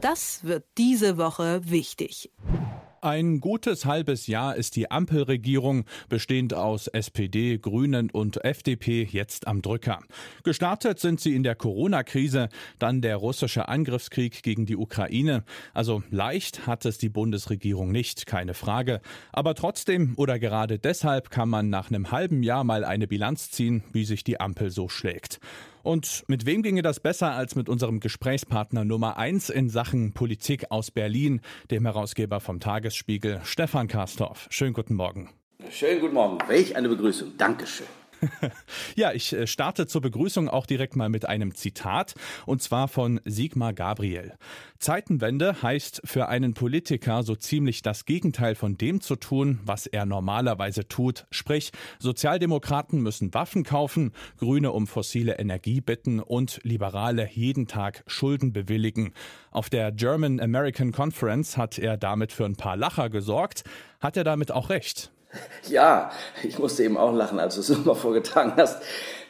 Das wird diese Woche wichtig. Ein gutes halbes Jahr ist die Ampelregierung, bestehend aus SPD, Grünen und FDP, jetzt am Drücker. Gestartet sind sie in der Corona-Krise, dann der russische Angriffskrieg gegen die Ukraine. Also leicht hat es die Bundesregierung nicht, keine Frage. Aber trotzdem oder gerade deshalb kann man nach einem halben Jahr mal eine Bilanz ziehen, wie sich die Ampel so schlägt. Und mit wem ginge das besser als mit unserem Gesprächspartner Nummer eins in Sachen Politik aus Berlin, dem Herausgeber vom Tagesspiegel, Stefan Karstorff. Schönen guten Morgen. Schönen guten Morgen. Welch eine Begrüßung. Dankeschön. ja, ich äh, starte zur Begrüßung auch direkt mal mit einem Zitat, und zwar von Sigmar Gabriel. Zeitenwende heißt für einen Politiker so ziemlich das Gegenteil von dem zu tun, was er normalerweise tut. Sprich, Sozialdemokraten müssen Waffen kaufen, Grüne um fossile Energie bitten und Liberale jeden Tag Schulden bewilligen. Auf der German American Conference hat er damit für ein paar Lacher gesorgt. Hat er damit auch recht? Ja, ich musste eben auch lachen, als du es immer vorgetragen hast.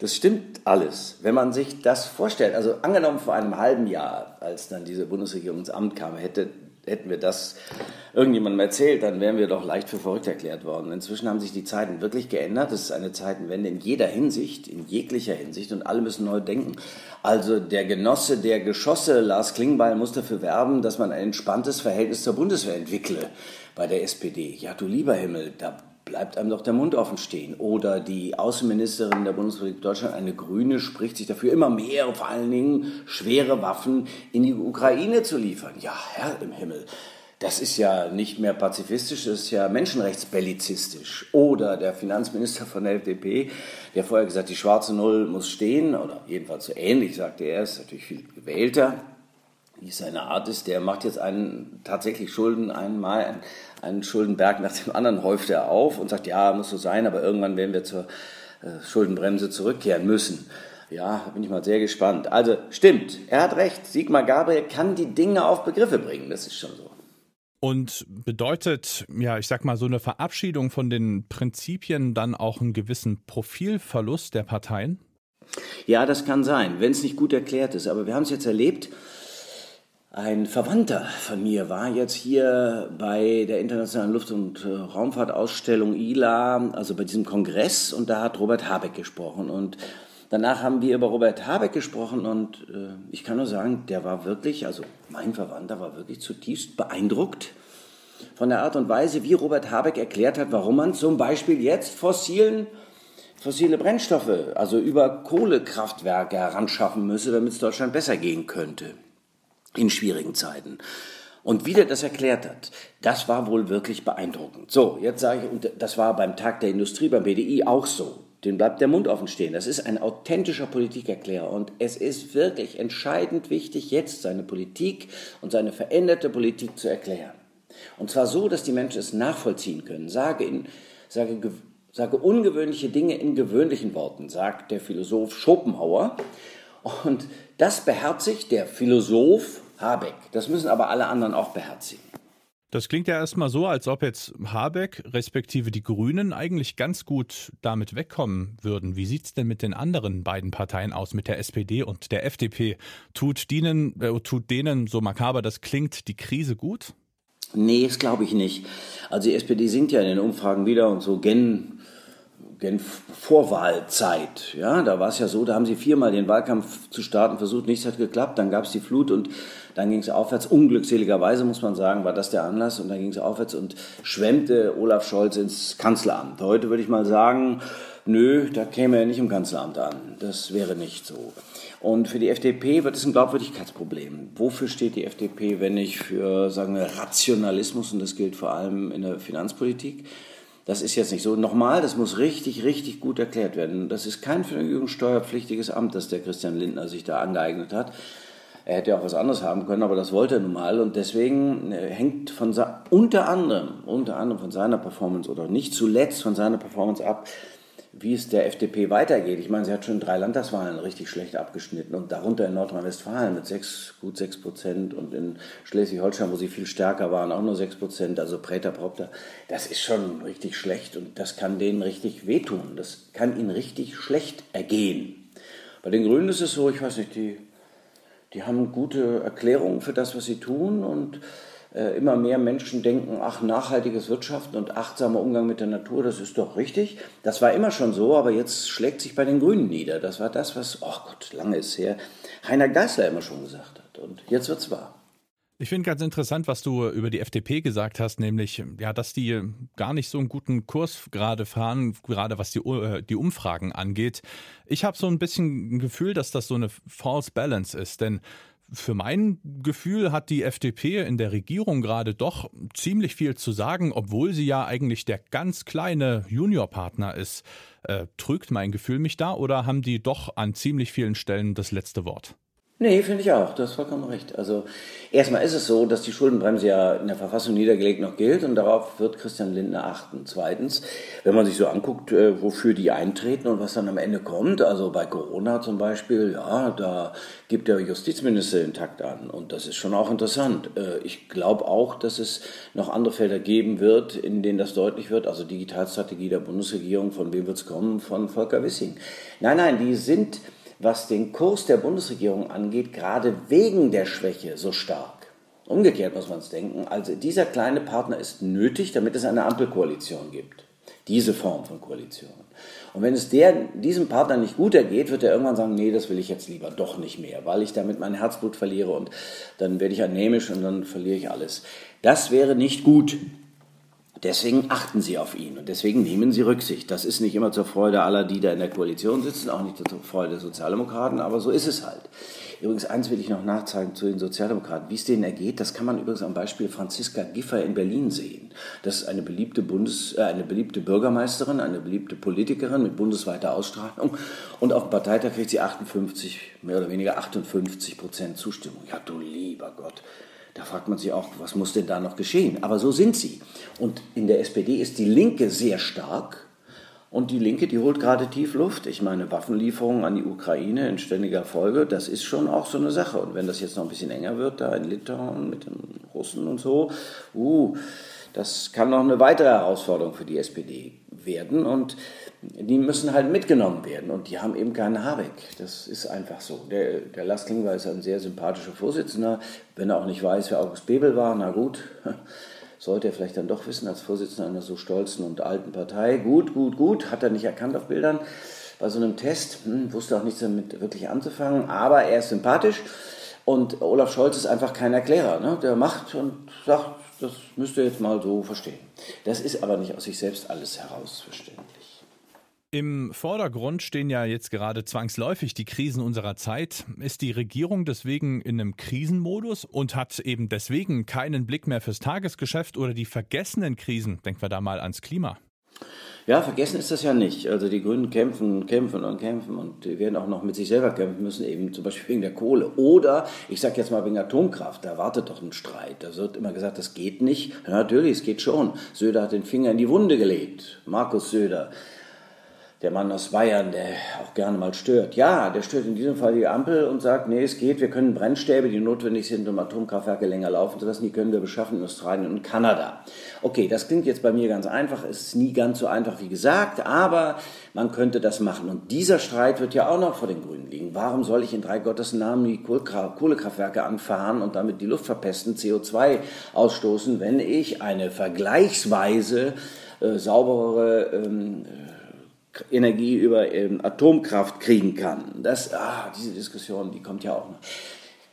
Das stimmt alles. Wenn man sich das vorstellt, also angenommen vor einem halben Jahr, als dann diese Bundesregierung ins Amt kam, hätte, hätten wir das irgendjemandem erzählt, dann wären wir doch leicht für verrückt erklärt worden. Inzwischen haben sich die Zeiten wirklich geändert. Es ist eine Zeitenwende in jeder Hinsicht, in jeglicher Hinsicht und alle müssen neu denken. Also der Genosse der Geschosse, Lars Klingbeil, muss dafür werben, dass man ein entspanntes Verhältnis zur Bundeswehr entwickle bei der SPD. Ja, du lieber Himmel, da bleibt einem doch der Mund offen stehen. Oder die Außenministerin der Bundesrepublik Deutschland, eine Grüne, spricht sich dafür, immer mehr, vor allen Dingen schwere Waffen in die Ukraine zu liefern. Ja, Herr im Himmel. Das ist ja nicht mehr pazifistisch, das ist ja menschenrechtsbellizistisch. Oder der Finanzminister von der FDP, der vorher gesagt, die schwarze Null muss stehen, oder jedenfalls so ähnlich, sagte er, ist natürlich viel gewählter, wie es seine Art ist, der macht jetzt einen, tatsächlich Schulden einmal, einen, einen Schuldenberg nach dem anderen häuft er auf und sagt, ja, muss so sein, aber irgendwann werden wir zur äh, Schuldenbremse zurückkehren müssen. Ja, bin ich mal sehr gespannt. Also stimmt, er hat recht. Sigmar Gabriel kann die Dinge auf Begriffe bringen, das ist schon so. Und bedeutet, ja, ich sag mal, so eine Verabschiedung von den Prinzipien dann auch einen gewissen Profilverlust der Parteien? Ja, das kann sein, wenn es nicht gut erklärt ist. Aber wir haben es jetzt erlebt, ein Verwandter von mir war jetzt hier bei der Internationalen Luft- und äh, Raumfahrtausstellung ILA, also bei diesem Kongress, und da hat Robert Habeck gesprochen. Und danach haben wir über Robert Habeck gesprochen und äh, ich kann nur sagen, der war wirklich, also mein Verwandter war wirklich zutiefst beeindruckt von der Art und Weise, wie Robert Habeck erklärt hat, warum man zum Beispiel jetzt fossilen fossile Brennstoffe, also über Kohlekraftwerke heranschaffen müsse, damit es Deutschland besser gehen könnte in schwierigen Zeiten. Und wie der das erklärt hat, das war wohl wirklich beeindruckend. So, jetzt sage ich, und das war beim Tag der Industrie, beim BDI auch so. Den bleibt der Mund offen stehen. Das ist ein authentischer Politikerklärer. Und es ist wirklich entscheidend wichtig, jetzt seine Politik und seine veränderte Politik zu erklären. Und zwar so, dass die Menschen es nachvollziehen können. Sage, in, sage, sage ungewöhnliche Dinge in gewöhnlichen Worten, sagt der Philosoph Schopenhauer. Und das beherzigt der Philosoph Habeck. Das müssen aber alle anderen auch beherzigen. Das klingt ja erstmal so, als ob jetzt Habeck respektive die Grünen eigentlich ganz gut damit wegkommen würden. Wie sieht es denn mit den anderen beiden Parteien aus, mit der SPD und der FDP? Tut denen, äh, tut denen, so makaber das klingt, die Krise gut? Nee, das glaube ich nicht. Also die SPD sinkt ja in den Umfragen wieder und so gen Vorwahlzeit. Ja, da war es ja so, da haben sie viermal den Wahlkampf zu starten versucht, nichts hat geklappt, dann gab es die Flut und dann ging es aufwärts. Unglückseligerweise muss man sagen, war das der Anlass und dann ging es aufwärts und schwemmte Olaf Scholz ins Kanzleramt. Heute würde ich mal sagen, nö, da käme er nicht im Kanzleramt an. Das wäre nicht so. Und für die FDP wird es ein Glaubwürdigkeitsproblem. Wofür steht die FDP, wenn nicht für, sagen wir, Rationalismus? Und das gilt vor allem in der Finanzpolitik. Das ist jetzt nicht so. Nochmal, das muss richtig, richtig gut erklärt werden. Das ist kein vergnügungssteuerpflichtiges Amt, das der Christian Lindner sich da angeeignet hat. Er hätte ja auch was anderes haben können, aber das wollte er nun mal. Und deswegen äh, hängt von unter anderem, unter anderem von seiner Performance oder nicht zuletzt von seiner Performance ab, wie es der FDP weitergeht. Ich meine, sie hat schon drei Landtagswahlen richtig schlecht abgeschnitten und darunter in Nordrhein-Westfalen mit sechs, gut sechs Prozent und in Schleswig-Holstein, wo sie viel stärker waren, auch nur sechs Prozent, also Präter Propter. Das ist schon richtig schlecht und das kann denen richtig wehtun. Das kann ihnen richtig schlecht ergehen. Bei den Grünen ist es so, ich weiß nicht, die Die haben gute Erklärungen für das, was sie tun und immer mehr Menschen denken, ach, nachhaltiges Wirtschaften und achtsamer Umgang mit der Natur, das ist doch richtig. Das war immer schon so, aber jetzt schlägt sich bei den Grünen nieder. Das war das, was, oh Gott, lange ist her, Heiner Geißler immer schon gesagt hat. Und jetzt wird's wahr. Ich finde ganz interessant, was du über die FDP gesagt hast, nämlich, ja, dass die gar nicht so einen guten Kurs gerade fahren, gerade was die, äh, die Umfragen angeht. Ich habe so ein bisschen ein Gefühl, dass das so eine false balance ist, denn für mein Gefühl hat die FDP in der Regierung gerade doch ziemlich viel zu sagen, obwohl sie ja eigentlich der ganz kleine Juniorpartner ist. Äh, trügt mein Gefühl mich da oder haben die doch an ziemlich vielen Stellen das letzte Wort? Nee, finde ich auch. Du hast vollkommen recht. Also erstmal ist es so, dass die Schuldenbremse ja in der Verfassung niedergelegt noch gilt und darauf wird Christian Lindner achten. Zweitens, wenn man sich so anguckt, äh, wofür die eintreten und was dann am Ende kommt, also bei Corona zum Beispiel, ja, da gibt der Justizminister den Takt an und das ist schon auch interessant. Äh, ich glaube auch, dass es noch andere Felder geben wird, in denen das deutlich wird, also Digitalstrategie der Bundesregierung, von wem wird es kommen? Von Volker Wissing. Nein, nein, die sind was den Kurs der Bundesregierung angeht, gerade wegen der Schwäche so stark. Umgekehrt muss man es denken. Also dieser kleine Partner ist nötig, damit es eine Ampelkoalition gibt. Diese Form von Koalition. Und wenn es der, diesem Partner nicht gut ergeht, wird er irgendwann sagen, nee, das will ich jetzt lieber doch nicht mehr, weil ich damit mein Herzblut verliere und dann werde ich anämisch und dann verliere ich alles. Das wäre nicht gut. Deswegen achten sie auf ihn und deswegen nehmen sie Rücksicht. Das ist nicht immer zur Freude aller, die da in der Koalition sitzen, auch nicht zur Freude der Sozialdemokraten, aber so ist es halt. Übrigens, eins will ich noch nachzeigen zu den Sozialdemokraten. Wie es denen ergeht, das kann man übrigens am Beispiel Franziska Giffer in Berlin sehen. Das ist eine beliebte, Bundes, äh, eine beliebte Bürgermeisterin, eine beliebte Politikerin mit bundesweiter Ausstrahlung. Und auf dem Parteitag kriegt sie 58, mehr oder weniger 58 Prozent Zustimmung. Ja, du lieber Gott. Da fragt man sich auch, was muss denn da noch geschehen? Aber so sind sie. Und in der SPD ist die Linke sehr stark. Und die Linke, die holt gerade tief Luft. Ich meine, Waffenlieferungen an die Ukraine in ständiger Folge, das ist schon auch so eine Sache. Und wenn das jetzt noch ein bisschen enger wird, da in Litauen mit den Russen und so, uh, das kann noch eine weitere Herausforderung für die SPD werden. Und die müssen halt mitgenommen werden und die haben eben keinen Habeck. Das ist einfach so. Der, der Lars Klingbeil ist ein sehr sympathischer Vorsitzender. Wenn er auch nicht weiß, wer August Bebel war, na gut, sollte er vielleicht dann doch wissen als Vorsitzender einer so stolzen und alten Partei. Gut, gut, gut, hat er nicht erkannt auf Bildern bei so einem Test, hm, wusste auch nichts damit wirklich anzufangen, aber er ist sympathisch und Olaf Scholz ist einfach kein Erklärer. Ne? Der macht und sagt, das müsst ihr jetzt mal so verstehen. Das ist aber nicht aus sich selbst alles herausverständlich. Im Vordergrund stehen ja jetzt gerade zwangsläufig die Krisen unserer Zeit. Ist die Regierung deswegen in einem Krisenmodus und hat eben deswegen keinen Blick mehr fürs Tagesgeschäft oder die vergessenen Krisen? Denken wir da mal ans Klima. Ja, vergessen ist das ja nicht. Also die Grünen kämpfen, kämpfen und kämpfen und die werden auch noch mit sich selber kämpfen müssen, eben zum Beispiel wegen der Kohle. Oder, ich sage jetzt mal wegen Atomkraft, da wartet doch ein Streit. Da wird immer gesagt, das geht nicht. Ja, natürlich, es geht schon. Söder hat den Finger in die Wunde gelegt. Markus Söder der Mann aus Bayern, der auch gerne mal stört. Ja, der stört in diesem Fall die Ampel und sagt, nee, es geht, wir können Brennstäbe, die notwendig sind, um Atomkraftwerke länger laufen zu lassen, die können wir beschaffen in Australien und Kanada. Okay, das klingt jetzt bei mir ganz einfach, es ist nie ganz so einfach wie gesagt, aber man könnte das machen. Und dieser Streit wird ja auch noch vor den Grünen liegen. Warum soll ich in drei Gottes Namen die Kohlekraftwerke anfahren und damit die Luft verpesten, CO2 ausstoßen, wenn ich eine vergleichsweise äh, sauberere ähm, Energie über ähm, Atomkraft kriegen kann. Das, ah, diese Diskussion, die kommt ja auch noch.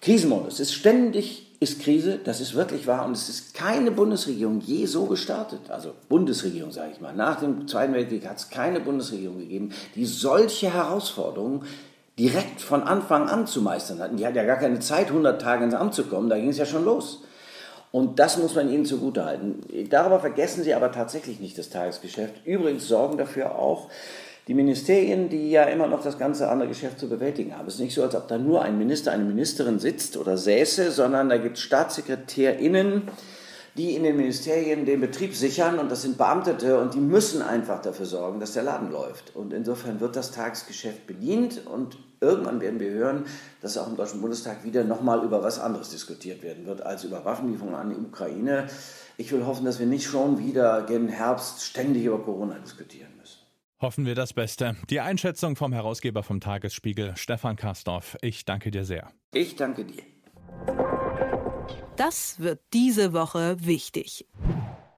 Krisenmodus ist ständig ist Krise, das ist wirklich wahr und es ist keine Bundesregierung je so gestartet. Also Bundesregierung, sage ich mal. Nach dem Zweiten Weltkrieg hat es keine Bundesregierung gegeben, die solche Herausforderungen direkt von Anfang an zu meistern hatten. Die hat ja gar keine Zeit, 100 Tage ins Amt zu kommen, da ging es ja schon los. Und das muss man ihnen zugutehalten. Darüber vergessen sie aber tatsächlich nicht das Tagesgeschäft. Übrigens sorgen dafür auch die Ministerien, die ja immer noch das ganze andere Geschäft zu bewältigen haben. Es ist nicht so, als ob da nur ein Minister, eine Ministerin sitzt oder säße, sondern da gibt es StaatssekretärInnen, die in den Ministerien den Betrieb sichern und das sind Beamtete und die müssen einfach dafür sorgen, dass der Laden läuft. Und insofern wird das Tagesgeschäft bedient und irgendwann werden wir hören, dass auch im Deutschen Bundestag wieder nochmal über was anderes diskutiert werden wird als über Waffenlieferungen an die Ukraine. Ich will hoffen, dass wir nicht schon wieder gen Herbst ständig über Corona diskutieren müssen. Hoffen wir das Beste. Die Einschätzung vom Herausgeber vom Tagesspiegel, Stefan Karsdorf. Ich danke dir sehr. Ich danke dir. Das wird diese Woche wichtig.